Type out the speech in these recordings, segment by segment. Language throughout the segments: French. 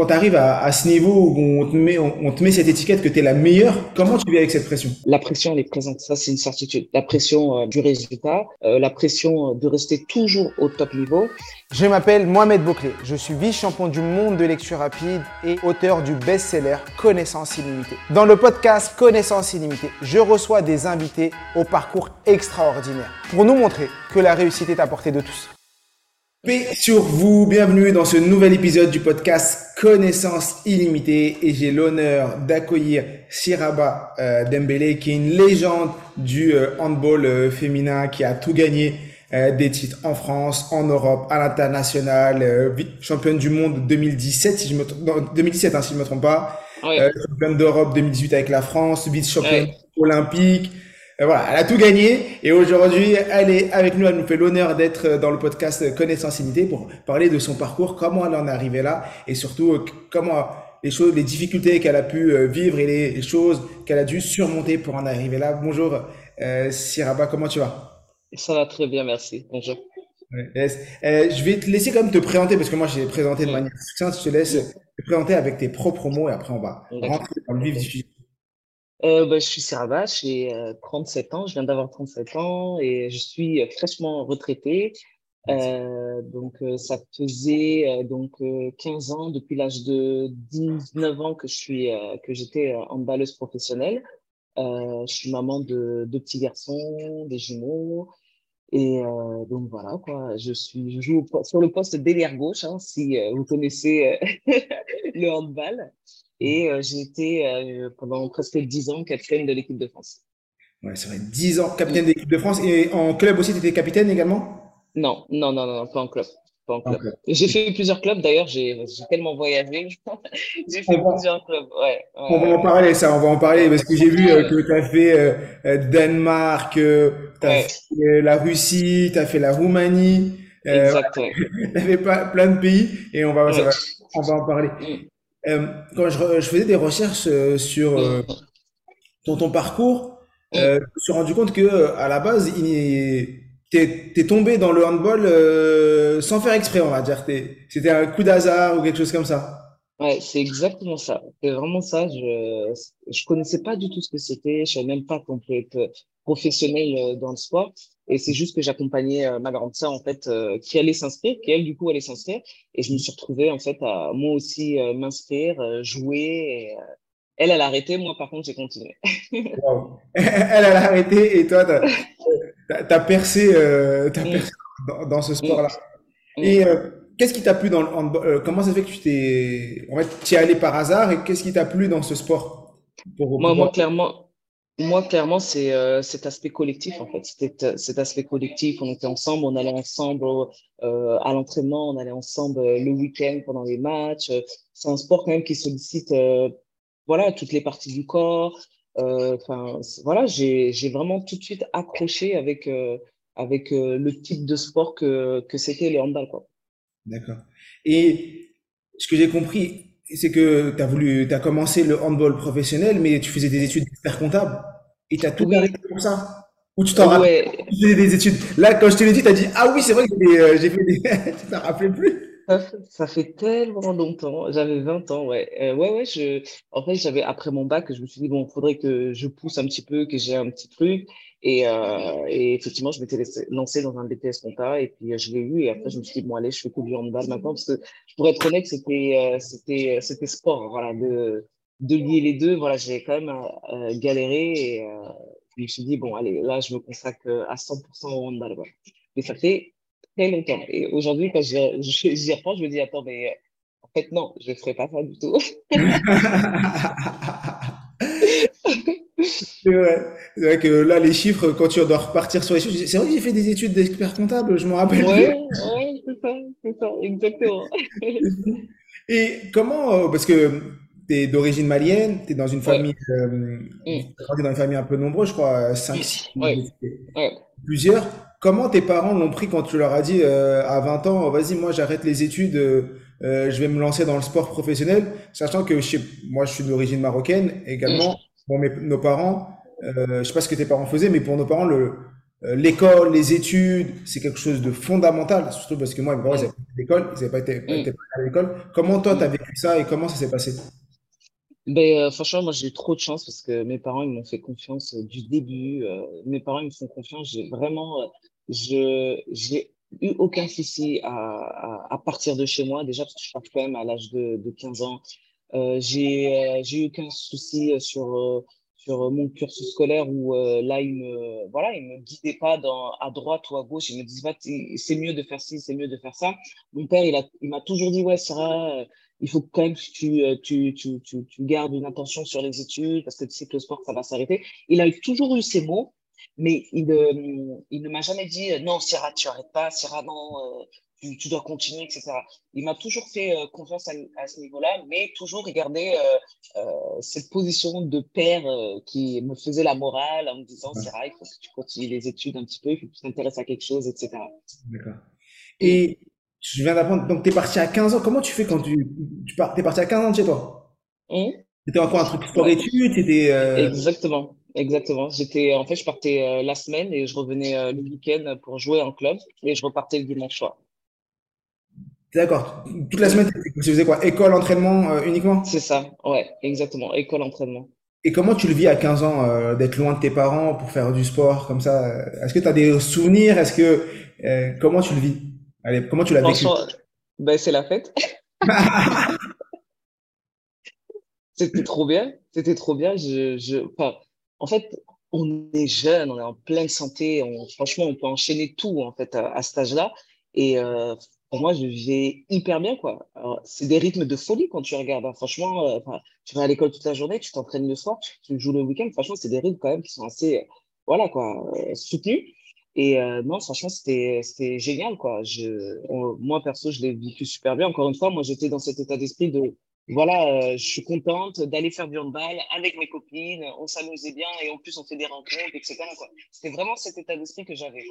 quand tu arrives à, à, ce niveau où on te met, on, te met cette étiquette que tu es la meilleure, comment tu vis avec cette pression? La pression, elle est présente, ça c'est une certitude. La pression euh, du résultat, euh, la pression de rester toujours au top niveau. Je m'appelle Mohamed Bouclé, je suis vice-champion du monde de lecture rapide et auteur du best-seller Connaissance illimitée. Dans le podcast Connaissance illimitée, je reçois des invités au parcours extraordinaire pour nous montrer que la réussite est à portée de tous. Paix sur vous, bienvenue dans ce nouvel épisode du podcast Connaissance illimitée et j'ai l'honneur d'accueillir Siraba euh, Dembélé qui est une légende du euh, handball euh, féminin qui a tout gagné euh, des titres en France, en Europe, à l'international, championne du monde 2017 si je me 2017 hein, si je me trompe pas, championne d'Europe 2018 avec la France, vice-championne olympique. Euh, voilà, elle a tout gagné et aujourd'hui, elle est avec nous. Elle nous fait l'honneur d'être dans le podcast Connaissance Unité pour parler de son parcours, comment elle en est arrivée là et surtout euh, comment les choses, les difficultés qu'elle a pu euh, vivre et les choses qu'elle a dû surmonter pour en arriver là. Bonjour, euh, Siraba, comment tu vas? Ça va très bien, merci. Bonjour. je vais te laisser quand même te présenter parce que moi j'ai présenté de manière succincte. Je te laisse te présenter avec tes propres mots et après on va rentrer dans le vif du sujet. Euh, bah, je suis Sarah, j'ai 37 ans, je viens d'avoir 37 ans et je suis fraîchement retraité. Euh, donc, euh, ça faisait euh, donc 15 ans, depuis l'âge de 19 ans que je suis que j'étais handballeuse professionnelle. je suis maman de deux petits garçons, des jumeaux. Et donc voilà quoi, je suis je joue sur le poste d'ailière gauche, hein, si vous connaissez le handball. Et euh, j'ai été euh, pendant presque 10 ans capitaine de l'équipe de France. Ouais, c'est vrai, 10 ans capitaine de l'équipe de France. Et en club aussi, tu étais capitaine également? Non, non, non, non, pas en club. Pas en club. J'ai fait plusieurs clubs d'ailleurs, j'ai tellement voyagé. j'ai fait plusieurs clubs. Ouais, on va en parler, ça, on va en parler parce que j'ai vu euh, que tu as fait euh, Danemark, euh, tu as fait la Russie, tu as fait la Roumanie. Exactement. tu as fait plein de pays et on va, va, on va en parler. Euh, quand je, je, faisais des recherches euh, sur euh, ton, ton, parcours, je me suis rendu compte que à la base, t'es es tombé dans le handball sans faire exprès, on va dire. C'était un coup d'hasard ou quelque chose comme ça. Ouais, c'est exactement ça. C'est vraiment ça. Je je connaissais pas du tout ce que c'était. Je savais même pas qu'on pouvait être professionnel dans le sport. Et c'est juste que j'accompagnais euh, ma grande sœur, en fait, euh, qui allait s'inscrire, qui elle, du coup, allait s'inscrire. Et je me suis retrouvée, en fait, à moi aussi euh, m'inscrire, jouer. Et, elle, elle a arrêté. Moi, par contre, j'ai continué. wow. Elle, elle a arrêté et toi, tu as, percé, as percé dans, dans, ce sport-là. Mm. Et qu'est-ce qui t'a plu dans le handball Comment ça fait que tu t'es. En fait, tu es allé par hasard et qu'est-ce qui t'a plu dans ce sport pour, moi, moi, clairement, moi, clairement, c'est euh, cet aspect collectif, en fait. C'était euh, cet aspect collectif. On était ensemble, on allait ensemble euh, à l'entraînement, on allait ensemble le week-end pendant les matchs. C'est un sport quand même qui sollicite, voilà, toutes les parties du corps. Enfin, voilà, j'ai vraiment tout de suite accroché avec avec le type de sport que que c'était le handball. D'accord. Et ce que j'ai compris, c'est que tu as voulu, tu as commencé le handball professionnel, mais tu faisais des études d'expert comptable et tu as tout arrêté pour ça. Ou tu t'en rappelles des études. Là, quand je te l'ai dit, tu as dit Ah oui, c'est vrai que j'ai euh, fait des. tu t'en rappelles plus ça fait, tellement longtemps. J'avais 20 ans, ouais. Euh, ouais, ouais. Je, en fait, j'avais après mon bac, je me suis dit bon, il faudrait que je pousse un petit peu, que j'ai un petit truc. Et, euh, et effectivement, je m'étais lancé dans un BTS compta et puis euh, je l'ai eu. Et après, je me suis dit bon, allez, je fais que du handball maintenant parce que pour être honnête, c'était, euh, c'était, c'était sport, voilà, de, de lier les deux. Voilà, j'ai quand même euh, galéré et je me suis dit bon, allez, là, je me consacre à 100% au handball. Voilà. Mais ça fait très longtemps. Et aujourd'hui, quand j'y reprends, je me dis, attends, mais en fait, non, je ne ferai pas ça du tout. c'est vrai. vrai. que là, les chiffres, quand tu dois repartir sur les chiffres, c'est vrai que j'ai fait des études d'expert comptable, je me rappelle. Oui, ouais, c'est ça, c'est ça, exactement. Et comment, euh, parce que tu es d'origine malienne, tu es dans une famille, euh, mm. dans une famille un peu nombreuse, je crois, 5, 6, plusieurs. Comment tes parents l'ont pris quand tu leur as dit euh, à 20 ans, vas-y, moi j'arrête les études, euh, euh, je vais me lancer dans le sport professionnel, sachant que je moi je suis d'origine marocaine également. Bon, mes, nos parents, euh, je sais pas ce que tes parents faisaient, mais pour nos parents, le, euh, l'école, les études, c'est quelque chose de fondamental, surtout parce que moi, mes parents, ils n'avaient pas d'école, ils n'avaient pas été, pas été à l'école. Comment toi, tu as vécu ça et comment ça s'est passé? Ben, euh, franchement, moi, j'ai eu trop de chance parce que mes parents, ils m'ont fait confiance euh, du début. Mes parents, ils me font confiance. J'ai vraiment, je, j'ai eu aucun souci à, à, à partir de chez moi, déjà parce que je pars quand même à l'âge de, de 15 ans. Euh, j'ai, euh, j'ai eu aucun souci euh, sur, euh, sur mon cursus scolaire où euh, là, ils me, voilà, me guidaient pas dans, à droite ou à gauche. Ils me disaient pas, c'est mieux de faire ci, c'est mieux de faire ça. Mon père, il a, il m'a toujours dit, ouais, Sarah, il faut quand même que tu, euh, tu, tu, tu, tu gardes une attention sur les études parce que tu sais que le sport, ça va s'arrêter. Il a toujours eu ces mots, mais il, euh, il ne m'a jamais dit euh, non, Syrah, tu arrêtes pas, Syrah, non, tu, tu dois continuer, etc. Il m'a toujours fait confiance à, à ce niveau-là, mais toujours il gardait cette position de père qui me faisait la morale en me disant Syrah, il faut que tu continues les études un petit peu, il faut que tu t'intéresses à quelque chose, etc. D'accord. Et je viens d'apprendre, donc tu es parti à 15 ans. Comment tu fais quand tu, tu pars, t'es parti à 15 ans de chez toi? Hum C'était encore un truc sport-études, euh, Exactement, exactement. J'étais, en fait, je partais euh, la semaine et je revenais euh, le week-end pour jouer en club et je repartais le dimanche soir. D'accord? Toute la semaine, tu faisais quoi? École, entraînement, euh, uniquement? C'est ça, ouais, exactement. École, entraînement. Et comment tu le vis à 15 ans, euh, d'être loin de tes parents pour faire du sport comme ça? Est-ce que tu as des souvenirs? Est-ce que, euh, comment tu le vis? Allez, comment tu l'as vécu? Ben, c'est la fête. C'était trop bien. C'était trop bien. Je, je, enfin, en fait, on est jeune, on est en pleine santé. On, franchement, on peut enchaîner tout, en fait, à, à cet âge-là. Et euh, pour moi, je vais hyper bien, quoi. C'est des rythmes de folie quand tu regardes. hein. Franchement, euh, tu vas à l'école toute la journée, tu t'entraînes le soir, tu joues le week-end. Franchement, c'est des rythmes quand même qui sont assez, euh, voilà, quoi, euh, soutenus. Et non, franchement, c'était, génial, quoi. Moi, perso, je l'ai vécu super bien. Encore une fois, moi, j'étais dans cet état d'esprit de voilà, je suis contente d'aller faire du handball avec mes copines, on s'amusait bien et en plus on fait des rencontres, etc. C'était vraiment cet état d'esprit que j'avais.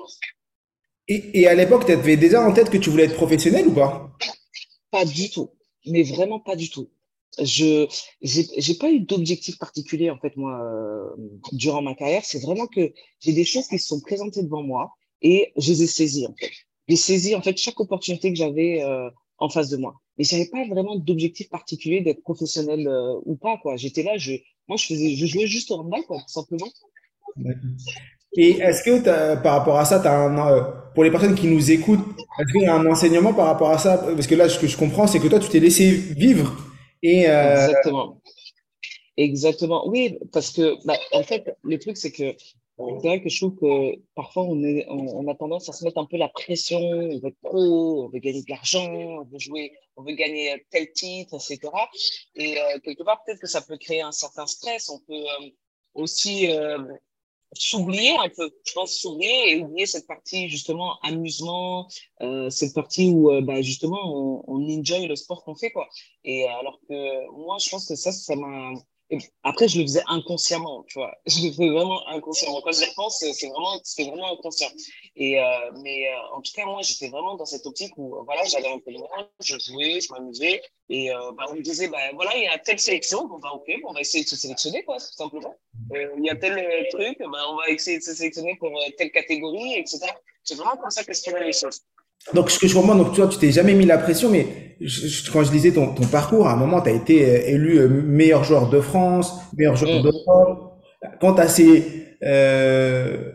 Et, et à l'époque, tu avais déjà en tête que tu voulais être professionnel ou pas? Pas du tout, mais vraiment pas du tout. Je j'ai j'ai pas eu d'objectif particulier en fait moi euh, durant ma carrière. C'est vraiment que j'ai des choses qui se sont présentées devant moi et je les ai saisies en fait. J'ai saisi en fait chaque opportunité que j'avais euh, en face de moi. Mais j'avais pas vraiment d'objectif particulier d'être professionnel euh, ou pas quoi. J'étais là, je moi je faisais je jouais juste au handball quoi, tout simplement. Et est-ce que par rapport à ça, un, euh, pour les personnes qui nous écoutent, est-ce qu'il y a un enseignement par rapport à ça? Parce que là, ce que je comprends, c'est que toi, tu t'es laissé vivre. Euh, Exactement. Exactement. Oui, parce que bah, en fait, le truc c'est que c'est vrai que je trouve que parfois on a tendance à se mettre un peu la pression, on veut être pro, on veut gagner de l'argent, on veut jouer, on veut gagner tel titre, etc. Et euh, quelque part peut-être que ça peut créer un certain stress. On peut aussi s'oublier un peu, je pense s'oublier et oublier cette partie justement amusement, euh, cette partie où euh, bah, justement on, on enjoy le sport qu'on fait quoi. Et alors que moi je pense que ça ça m'a après je le faisais inconsciemment, tu vois. Je le faisais vraiment inconsciemment. Quand j'y repense, c'est vraiment c'était vraiment inconscient. Et euh, mais euh, en tout cas moi j'étais vraiment dans cette optique où euh, voilà j'allais peu loin, je jouais, je m'amusais et bah, on me disait bah voilà il y a telle sélection, bon bah ok, on va essayer de se sélectionner quoi, tout simplement. Il y a tel truc, ben, on va essayer de se sélectionner pour telle catégorie, etc. C'est vraiment comme ça que je les choses. Donc, ce que je comprends, donc toi, tu t'es jamais mis la pression, mais je- quand je lisais ton, ton parcours, à un moment, tu as été euh, élu euh, meilleur joueur de France, meilleur joueur Mm. d'Europe. Quand tu ces, euh,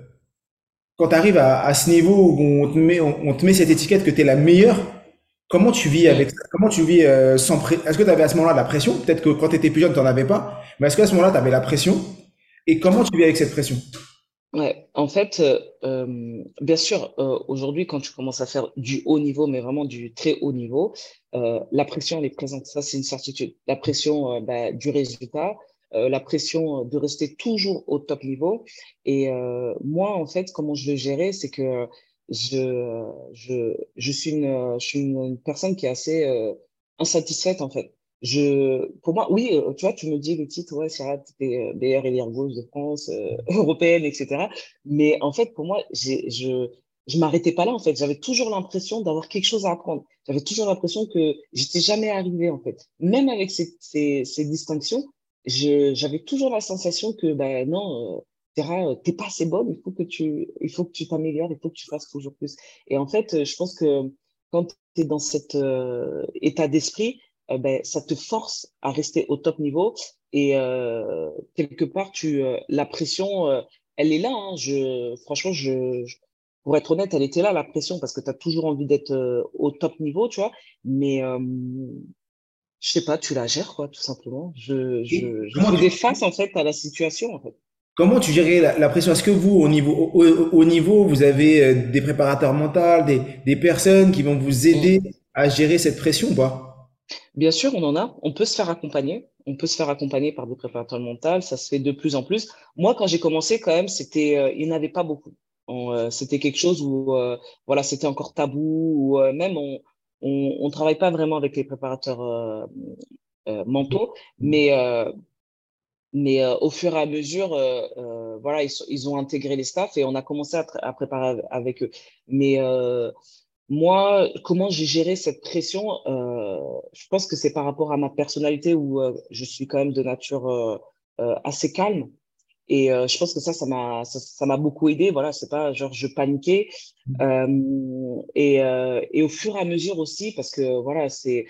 quand tu arrives à, à ce niveau où on te met, on, on te met cette étiquette que tu es la meilleure, comment tu vis avec ça? Comment tu vis euh, sans pré... Est-ce que tu avais à ce moment-là de la pression? Peut-être que quand tu étais plus jeune, tu n'en avais pas, mais est-ce qu'à ce moment-là, tu avais la pression? Et comment tu vis avec cette pression? Ouais, en fait, euh, euh, bien sûr, euh, aujourd'hui, quand tu commences à faire du haut niveau, mais vraiment du très haut niveau, la pression, elle est présente. Ça, c'est une certitude. La pression bah, du résultat, la pression de rester toujours au top niveau. Et moi, en fait, comment je le gérais, c'est que je, je, je suis une, je suis une, personne qui est assez insatisfaite, en fait. Je, pour moi, oui, euh, tu vois, tu me dis le titre, ouais, Sarah, t'es euh, meilleure ailière gauche de France, euh, européenne, etc. Mais en fait, pour moi, je, je m'arrêtais pas là, en fait. J'avais toujours l'impression d'avoir quelque chose à apprendre. J'avais toujours l'impression que j'étais jamais arrivé, en fait. Même avec ces, ces, ces distinctions, j'avais toujours la sensation que, ben non, euh, etc. T'es pas assez bonne, il faut que tu, il faut que tu t'améliores, il faut que tu fasses toujours plus. Et en fait, je pense que quand tu es dans cet état d'esprit, ben, ça te force à rester au top niveau et quelque part, tu, la pression, elle est là. Hein. Je, franchement, je, pour être honnête, elle était là, la pression, parce que tu as toujours envie d'être au top niveau, tu vois. Mais je sais pas, tu la gères, quoi, tout simplement. Je, je, je fais des faces, en fait, à la situation, en fait. Comment tu gérais la, pression? Est-ce que vous, au niveau, au, niveau, vous avez euh, des préparateurs mentaux, des, des personnes qui vont vous aider mm. à gérer cette pression ou pas? Bien sûr, on en a. On peut se faire accompagner. On peut se faire accompagner par des préparateurs mentaux. Ça se fait de plus en plus. Moi, quand j'ai commencé, quand même, c'était, euh, il n'y en avait pas beaucoup. Euh, c'était quelque chose où, voilà, c'était encore tabou. Ou même on, on, travaille pas vraiment avec les préparateurs euh, euh, mentaux, mais euh, mais au fur et à mesure, voilà, ils, ont intégré les staffs et on a commencé à, préparer avec eux. Mais moi, comment j'ai géré cette pression Je pense que c'est par rapport à ma personnalité où je suis quand même de nature assez calme. Et euh, je pense que ça, ça m'a, ça, m'a beaucoup aidé. Voilà, c'est pas genre je paniquais. Mmh. Euh, et, euh, et au fur et à mesure aussi, parce que voilà, c'est,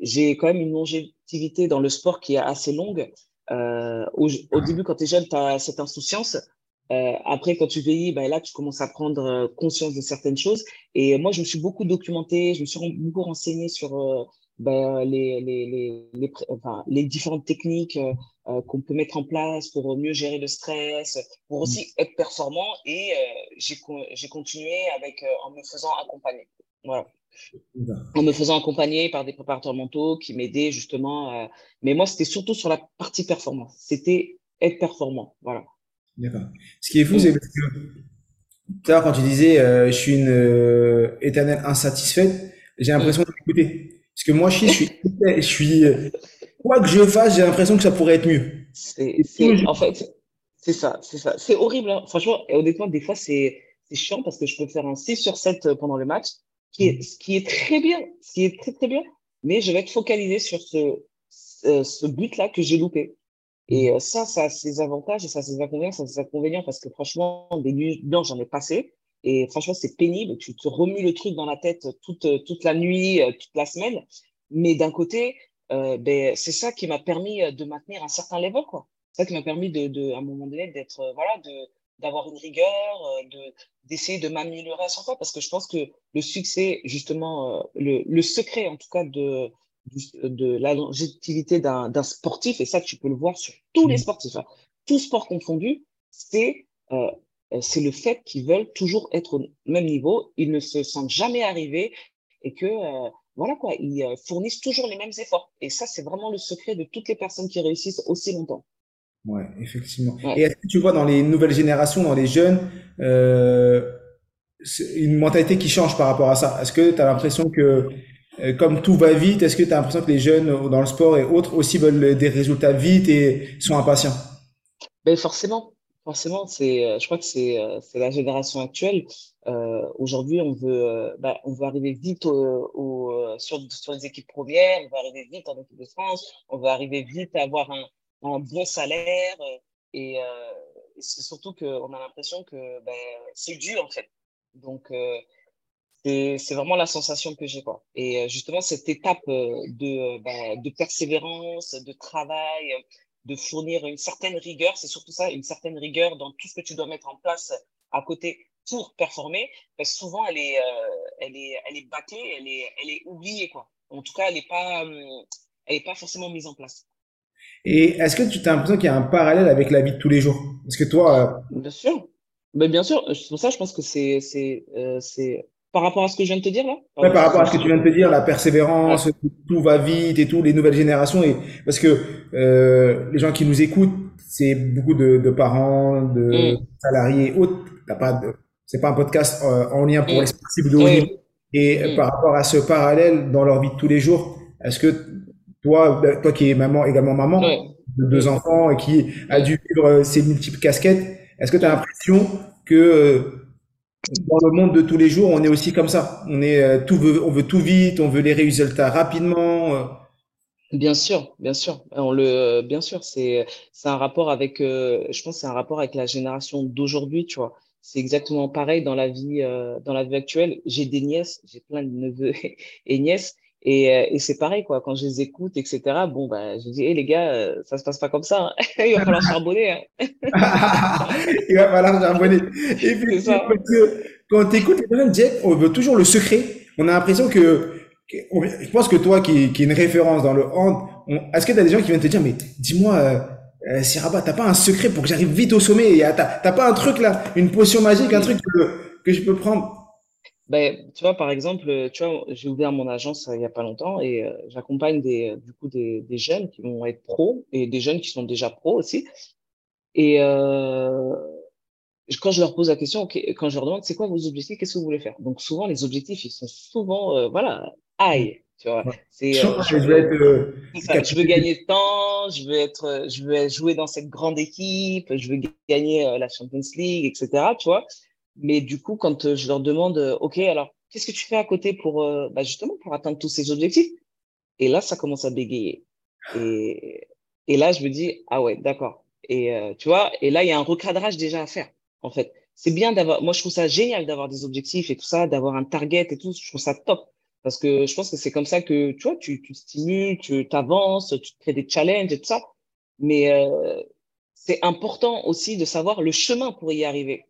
j'ai quand même une longévité dans le sport qui est assez longue. Euh, au, au, début, quand tu es jeune, tu as cette insouciance. Euh, après, quand tu vieillis, ben là, tu commences à prendre conscience de certaines choses. Et moi, je me suis beaucoup documenté, je me suis beaucoup renseigné sur ben, les, les, les, les, enfin, les différentes techniques euh, euh, qu'on peut mettre en place pour mieux gérer le stress, pour aussi mm. être performant. Et euh, j'ai continué avec, en me faisant accompagner. Voilà. En me faisant accompagner par des préparateurs mentaux qui m'aidaient justement. mais moi, c'était surtout sur la partie performance. C'était être performant. Voilà. D'accord. Ce qui est fou, mm. c'est parce que tout quand tu disais je suis une éternelle insatisfaite, j'ai l'impression mm. d'écouter. Parce que moi, je suis, je suis, quoi que je fasse, j'ai l'impression que ça pourrait être mieux. C'est, en fait, c'est ça, c'est ça. C'est horrible, hein. franchement. Et honnêtement, des fois, c'est, c'est chiant parce que je peux faire un 6 sur 7 euh, pendant le match, qui est, ce qui est très bien, ce qui est très, très bien. Mais je vais être focalisé sur ce, ce, but-là que j'ai loupé. Et euh, ça, ça a ses avantages et ça a ses inconvénients, ça a ses inconvénients parce que franchement, des nuits blanches, j'en ai passé. Et franchement, c'est pénible. Tu te remues le truc dans la tête toute, toute la nuit, euh, toute la semaine. Mais d'un côté, euh, ben, c'est ça qui m'a permis euh, de maintenir un certain level. C'est ça qui m'a permis de, de, à un moment donné, d'être, voilà, de, d'avoir une rigueur, de, d'essayer de m'améliorer à chaque fois. Parce que je pense que le succès, justement, le, le secret, en tout cas, de, de la longévité d'un, sportif, et ça, tu peux le voir sur tous les mmh. sportifs, hein, tout sport confondu, c'est euh, euh, c'est le fait qu'ils veulent toujours être au même niveau, ils ne se sentent jamais arrivés et que euh, voilà quoi, ils euh, fournissent toujours les mêmes efforts. Et ça, c'est vraiment le secret de toutes les personnes qui réussissent aussi longtemps. Ouais, effectivement. Et est-ce que tu vois dans les nouvelles générations, dans les jeunes, euh, une mentalité qui change par rapport à ça? Est-ce que tu as l'impression que, comme tout va vite, est-ce que tu as l'impression que les jeunes dans le sport et autres aussi veulent des résultats vite et sont impatients? Ben forcément, Forcément, euh, je crois que c'est, euh, la génération actuelle. Euh, aujourd'hui, on veut, bah, on veut arriver vite sur, sur les équipes premières, on veut arriver vite en équipe de France, on veut arriver vite à avoir un, bon salaire. Et, c'est surtout qu'on a l'impression que ben, c'est dur, en fait. Donc, c'est vraiment la sensation que j'ai. Quoi. Et justement, cette étape de, ben, de persévérance, de travail, de fournir une certaine rigueur, c'est surtout ça, une certaine rigueur dans tout ce que tu dois mettre en place à côté pour performer, parce que souvent elle est, euh, elle est, elle est bâclée, elle est, elle est oubliée quoi. En tout cas, elle n'est pas, euh, elle est pas forcément mise en place. Et est-ce que tu as l'impression qu'il y a un parallèle avec la vie de tous les jours? Parce que toi, euh, bien sûr, mais bien sûr. Pour ça, je pense que c'est par rapport à ce que je viens de te dire là? Par, par rapport à ce que tu viens de te dire, la persévérance, tout va vite et tout, les nouvelles générations. Et parce que euh, les gens qui nous écoutent, c'est beaucoup de, de, parents, de mm. salariés et autres. c'est pas un podcast euh, en lien pour mm. les sportifs de haut niveau. Et mm. par rapport à ce parallèle dans leur vie de tous les jours, est-ce que toi, ben, toi qui es maman également maman de deux enfants et qui a dû vivre euh, ces multiples casquettes, est-ce que tu as l'impression que euh, dans le monde de tous les jours, on est aussi comme ça. On est euh, tout veut, on veut tout vite, on veut les résultats rapidement. Euh. Bien sûr, bien sûr. On le, bien sûr, c'est, c'est un rapport avec, euh, je pense, c'est un rapport avec la génération d'aujourd'hui, tu vois. C'est exactement pareil dans la vie, euh, dans la vie actuelle. J'ai des nièces, j'ai plein de neveux et nièces, et, euh, et c'est pareil, quoi. Quand je les écoute, etc. Bon, bah, je dis, hé, les gars, euh, ça se passe pas comme ça. hein. Il va falloir charbonner. hein. Il va falloir charbonner. Ça. parce que quand tu écoutes les personnes, Jack, on veut toujours le secret. On a l'impression que, je pense que toi, qui, qui est une référence dans le hand, est-ce que tu as des gens qui viennent te dire, mais dis-moi, euh, euh, Siraba, t'as pas un secret pour que j'arrive vite au sommet? Et, T'as t'as pas un truc là, une potion magique, un truc que, que je peux prendre? Ben, tu vois, par exemple, euh, tu vois, j'ai ouvert mon agence euh, il y a pas longtemps et euh, j'accompagne des, du coup, des, des jeunes qui vont être pros et des jeunes qui sont déjà pros aussi. Et euh, quand je leur pose la question, ok, quand je leur demande c'est quoi vos objectifs, qu'est-ce que vous voulez faire? Donc souvent les objectifs ils sont souvent voilà high, tu vois. C'est Je veux être c'est ça, je veux gagner de temps, je veux être je veux jouer dans cette grande équipe, je veux gagner la Champions League, etc. Tu vois. Mais du coup quand euh, je leur demande euh, ok alors qu'est-ce que tu fais à côté pour euh, bah, justement pour atteindre tous ces objectifs? Et là ça commence à bégayer. Et et là je me dis ah ouais d'accord. Et euh, tu vois et là il y a un recadrage déjà à faire en fait. C'est bien d'avoir, moi je trouve ça génial d'avoir des objectifs et tout ça, d'avoir un target et tout, je trouve ça top. Parce que je pense que c'est comme ça que, tu vois, tu, tu stimules, tu t'avances, tu crées des challenges et tout ça. Mais euh, c'est important aussi de savoir le chemin pour y arriver.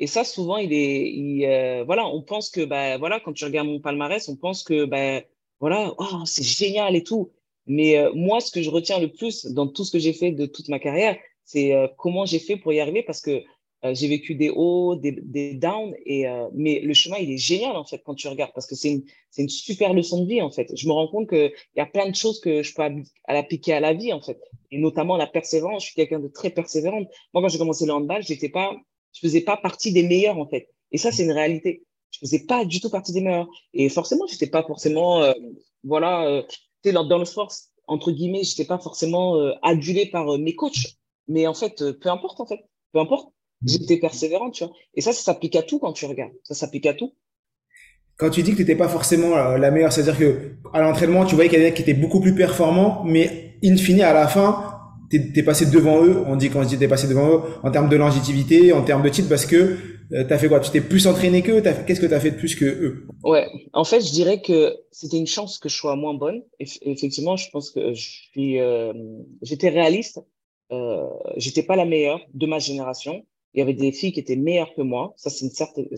Et ça, souvent, il est, il, euh, voilà, on pense que, bah, voilà, quand tu regardes mon palmarès, on pense que, bah, voilà, oh, c'est génial et tout. Mais euh, moi, ce que je retiens le plus dans tout ce que j'ai fait de toute ma carrière, c'est euh, comment j'ai fait pour y arriver parce que euh, j'ai vécu des hauts, des, des downs, et, euh, mais le chemin, il est génial, en fait, quand tu regardes, parce que c'est une, c'est une super leçon de vie, en fait. Je me rends compte qu'il y a plein de choses que je peux appliquer à la vie, en fait. Et notamment la persévérance. Je suis quelqu'un de très persévérante. Moi, quand j'ai commencé le handball, j'étais pas, je faisais pas partie des meilleurs, en fait. Et ça, c'est une réalité. Je faisais pas du tout partie des meilleurs. Et forcément, j'étais pas forcément, euh, voilà, euh, tu sais, dans, le sport, entre guillemets, j'étais pas forcément euh, adulé par euh, mes coachs. Mais en fait, peu importe, en fait. Peu importe. J'étais persévérante, tu vois. Et ça, ça s'applique à tout quand tu regardes. Ça s'applique à tout. Quand tu dis que tu n'étais pas forcément la meilleure, c'est-à-dire que à l'entraînement, tu voyais qu'il y en a qui étaient beaucoup plus performants, mais in fine, à la fin, t'es es passé devant eux. On dit quand je dis t'es passé devant eux en termes de longévité, en termes de titre, parce que euh, t'as fait quoi? Tu t'es plus entraîné qu'eux? Qu'est-ce que t'as fait de plus que eux? Ouais. En fait, je dirais que c'était une chance que je sois moins bonne. Eff- effectivement, je pense que je euh, j'étais réaliste. Euh, j'étais pas la meilleure de ma génération. Il y avait des filles qui étaient meilleures que moi. Ça, c'est une certi-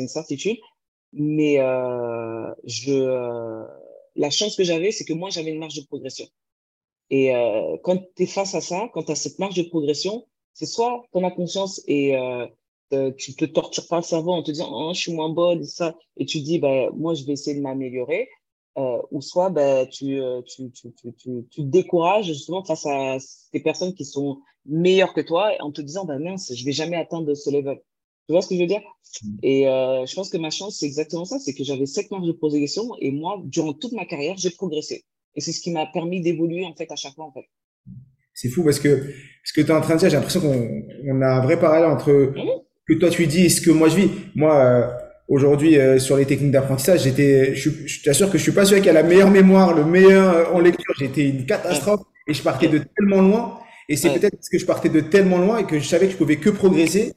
une certitude. Mais euh, je, euh, la chance que j'avais, c'est que moi, j'avais une marge de progression. Et euh, quand tu es face à ça, quand tu as cette marge de progression, c'est soit tu en as conscience et euh, euh, tu te tortures pas le cerveau en te disant oh, je suis moins bonne et ça et tu dis bah moi je vais essayer de m'améliorer. Euh, ou soit bah, tu, euh, tu, tu, tu, tu, tu te décourages justement face à ces personnes qui sont meilleures que toi en te disant bah mince je vais jamais atteindre ce level. Tu vois ce que je veux dire? Et euh, je pense que ma chance c'est exactement ça c'est que j'avais cette marge de progression et moi durant toute ma carrière j'ai progressé et c'est ce qui m'a permis d'évoluer en fait à chaque fois en fait C'est fou parce que ce que tu es en train de dire, j'ai l'impression qu'on on a un vrai parallèle entre Mhm. que toi tu dis et ce que moi je vis. Moi, euh, aujourd'hui, euh, sur les techniques d'apprentissage, j'étais, je, je t'assure que je suis pas celui qui a la meilleure mémoire, le meilleur euh, en lecture. J'étais une catastrophe et je partais de tellement loin. Et c'est Ouais. peut-être parce que je partais de tellement loin et que je savais que je pouvais que progresser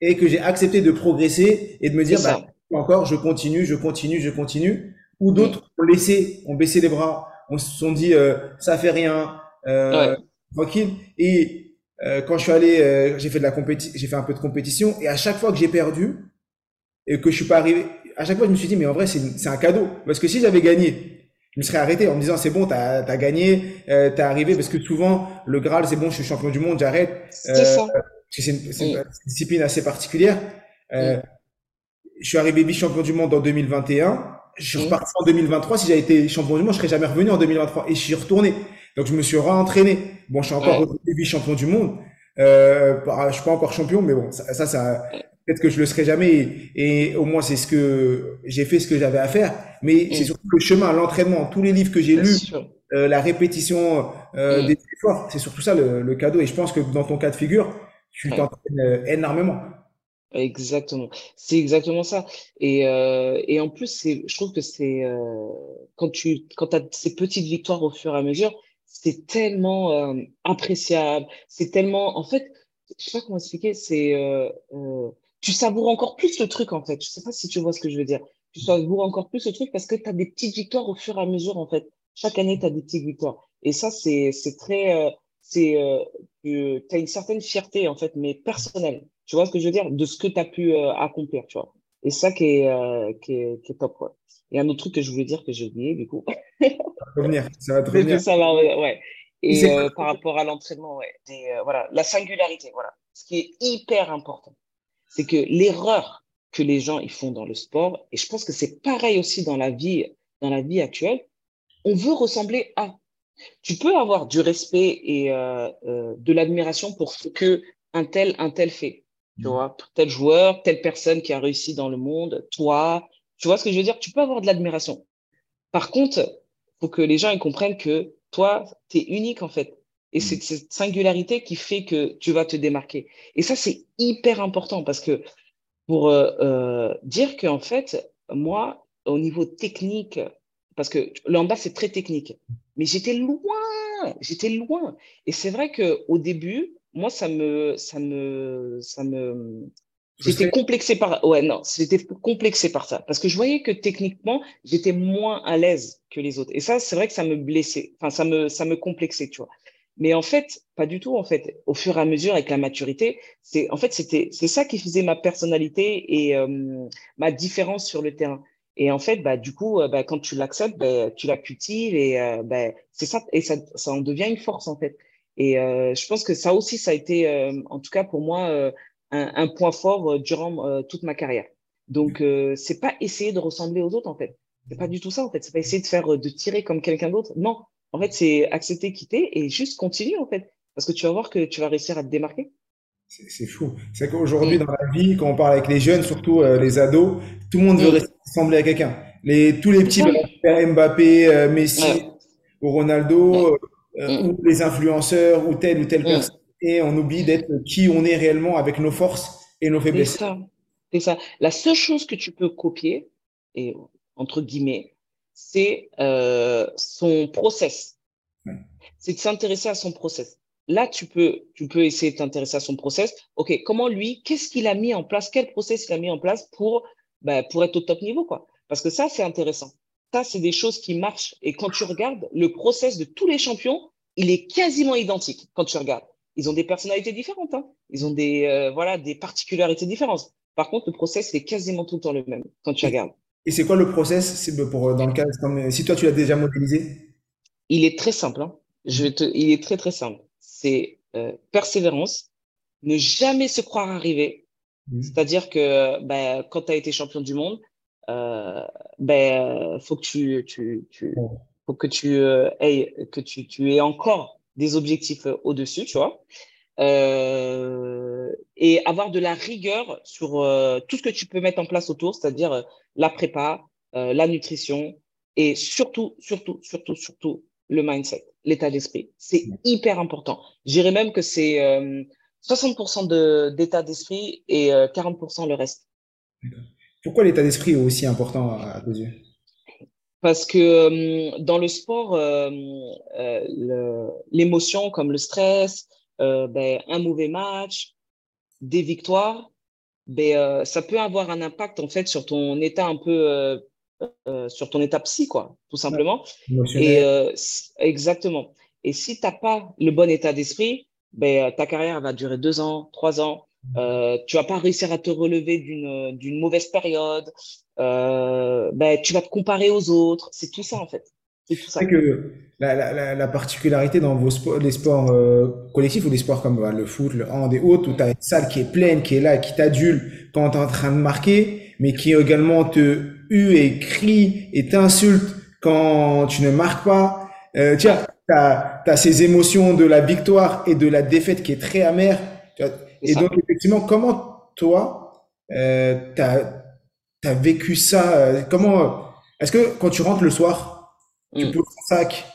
et que j'ai accepté de progresser et de me dire, bah, encore, je continue, je continue, je continue. Ou d'autres ont laissé, ont baissé les bras, on se sont dit, euh, ça fait rien, euh, ouais. tranquille. Et euh, quand je suis allé, euh, j'ai fait de la compétition, j'ai fait un peu de compétition, et à chaque fois que j'ai perdu et que je suis pas arrivé, à chaque fois je me suis dit, mais en vrai c'est c'est un cadeau, parce que si j'avais gagné, je me serais arrêté en me disant, c'est bon, t'as as gagné, euh, t'es arrivé, parce que souvent le Graal, c'est bon, je suis champion du monde, j'arrête, c'est euh, ça. parce que c'est une, c'est une discipline assez particulière. Euh, je suis arrivé vice-champion du monde en 2021. Je suis reparti en 2023. Si j'avais été champion du monde, je serais jamais revenu en 2023. Et je suis retourné. Donc, je me suis re-entraîné. Bon, je suis encore Ouais. vice-champion du monde. Euh, je suis pas encore champion, mais bon, ça, ça, ça- peut-être que je le serai jamais. Et, et au moins, c'est ce que j'ai fait, ce que j'avais à faire. Mais c'est Mm. surtout le chemin, l'entraînement, tous les livres que j'ai lus, euh, la répétition euh, Mm. des efforts. C'est surtout ça le, le cadeau. Et je pense que dans ton cas de figure, tu t'entraînes euh, énormément. Exactement. C'est exactement ça. Et, euh, et en plus, je trouve que c'est euh, quand tu quand as ces petites victoires au fur et à mesure, c'est tellement euh, appréciable. C'est tellement, en fait, je sais pas comment expliquer. C'est euh, euh, tu savoures encore plus le truc en fait. Je sais pas si tu vois ce que je veux dire. Tu savoures encore plus le truc parce que tu as des petites victoires au fur et à mesure en fait. Chaque année, tu as des petites victoires. Et ça, c'est c'est très euh, c'est tu as une certaine fierté en fait, mais personnelle. Tu vois ce que je veux dire? De ce que tu as pu euh, accomplir, tu vois. Et ça qui est, euh, qui est, qui est top, quoi. Et un autre truc que je voulais dire que j'ai oublié, du coup. Ça va revenir, ça va te Mais revenir. ça va, ouais. Et euh, par rapport à l'entraînement, ouais. Voilà, la singularité, voilà. Ce qui est hyper important, c'est que l'erreur que les gens ils font dans le sport, et je pense que c'est pareil aussi dans la vie, dans la vie actuelle, on veut ressembler à. Tu peux avoir du respect et euh, euh, de l'admiration pour ce que un tel, un tel fait. Tu Mhm. vois, tel joueur, telle personne qui a réussi dans le monde, toi. Tu vois ce que je veux dire? Tu peux avoir de l'admiration. Par contre, faut que les gens ils comprennent que toi, tu es unique en fait. Et c'est cette singularité qui fait que tu vas te démarquer. Et ça, c'est hyper important parce que pour euh, euh, dire qu'en fait, moi, au niveau technique, parce que le handball, c'est très technique, mais j'étais loin, j'étais loin. Et c'est vrai que au début, moi, ça me, ça me, ça me, j'étais complexé par, ouais, non, j'étais complexé par ça, parce que je voyais que techniquement, j'étais moins à l'aise que les autres. Et ça, c'est vrai que ça me blessait, enfin, ça me, ça me complexait, tu vois. Mais en fait, pas du tout, en fait. Au fur et à mesure, avec la maturité, c'est, en fait, c'était, c'est ça qui faisait ma personnalité et euh, ma différence sur le terrain. Et en fait, bah, du coup, euh, bah, quand tu l'acceptes, bah, tu la cultives et euh, bah, c'est ça, et ça, ça en devient une force, en fait. Et euh, je pense que ça aussi, ça a été, euh, en tout cas pour moi, euh, un, un point fort durant toute ma carrière. Donc, euh, c'est pas essayer de ressembler aux autres, en fait. C'est pas du tout ça, en fait. C'est pas essayer de faire, de tirer comme quelqu'un d'autre. Non. En fait, c'est accepter, quitter et juste continuer, en fait. Parce que tu vas voir que tu vas réussir à te démarquer. C'est fou. C'est qu'aujourd'hui, Mm. dans la vie, quand on parle avec les jeunes, surtout les ados, tout le monde veut Mm. ressembler à quelqu'un. Les, tous les petits Mbappé, Messi Ouais. ou Mm. Ronaldo, euh, Mm. ou les influenceurs, ou telle ou telle Mm. personne. Et on oublie d'être qui on est réellement avec nos forces et nos C'est faiblesses. ça. C'est ça. La seule chose que tu peux copier, et entre guillemets, c'est euh, son process. C'est de s'intéresser à son process. Là, tu peux, tu peux essayer de t'intéresser à son process. OK, comment lui, qu'est-ce qu'il a mis en place, quel process il a mis en place pour, bah, pour être au top niveau, quoi? Parce que ça, c'est intéressant. Ça, c'est des choses qui marchent. Et quand tu regardes le process de tous les champions, il est quasiment identique quand tu regardes. Ils ont des personnalités différentes, hein. Ils ont des, euh, voilà, des particularités différentes. Par contre, le process, il est quasiment tout le temps le même quand tu regardes. et c'est quoi le process? Pour, dans le cas, comme, si toi tu l'as déjà modélisé? Il est très simple, hein. Je te, il est très, très simple. C'est euh, persévérance, ne jamais se croire arrivé. Mm. C'est-à-dire que ben, quand tu as été champion du monde, euh, ben, faut que tu, tu, tu, faut que tu euh, aies, que tu, tu aies encore des objectifs euh, au-dessus, tu vois. Euh, et avoir de la rigueur sur euh, tout ce que tu peux mettre en place autour, c'est-à-dire euh, la prépa, euh, la nutrition et surtout, surtout, surtout, surtout le mindset, l'état d'esprit. C'est hyper important. Je dirais même que c'est euh, 60% de, d'état d'esprit et euh, 40% le reste. Pourquoi l'état d'esprit est aussi important à, tes yeux? Parce que euh, dans le sport, euh, euh, l'émotion comme le stress, euh, ben, un mauvais match, des victoires, ben, ça peut avoir un impact en fait sur ton état un peu, sur ton état psy, quoi, tout simplement. Et exactement. Et si t'as pas le bon état d'esprit, ben, ta carrière va durer deux ans, trois ans. Euh, tu vas pas réussir à te relever d'une mauvaise période. Euh, ben, tu vas te comparer aux autres. C'est tout ça en fait. C'est tout ça. Que la, la, la, la particularité dans vos sports, les sports euh, collectifs ou les sports comme bah, le foot, le hand et autres, où tu as une salle qui est pleine, qui est là, qui t'adule quand tu es en train de marquer, mais qui également te hue et crie et t'insulte quand tu ne marques pas. Euh, tiens, tu as, ces émotions de la victoire et de la défaite qui est très amère. Et ça. donc, effectivement, comment toi, euh, tu as, vécu ça euh, Comment Est-ce que quand tu rentres le soir, tu Mm. poses ton sac,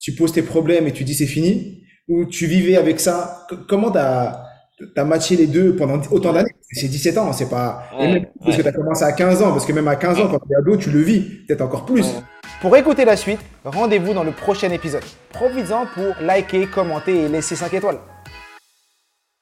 tu poses tes problèmes et tu dis c'est fini, ou tu vivais avec ça? Comment t'as as matché les deux pendant autant d'années? c'est 17 ans, c'est pas. et même parce que tu as commencé à 15 ans, parce que même à 15 ans, quand tu es ado, tu le vis, peut-être encore plus. Pour écouter la suite, rendez-vous dans le prochain épisode. Profites-en pour liker, commenter et laisser 5 étoiles.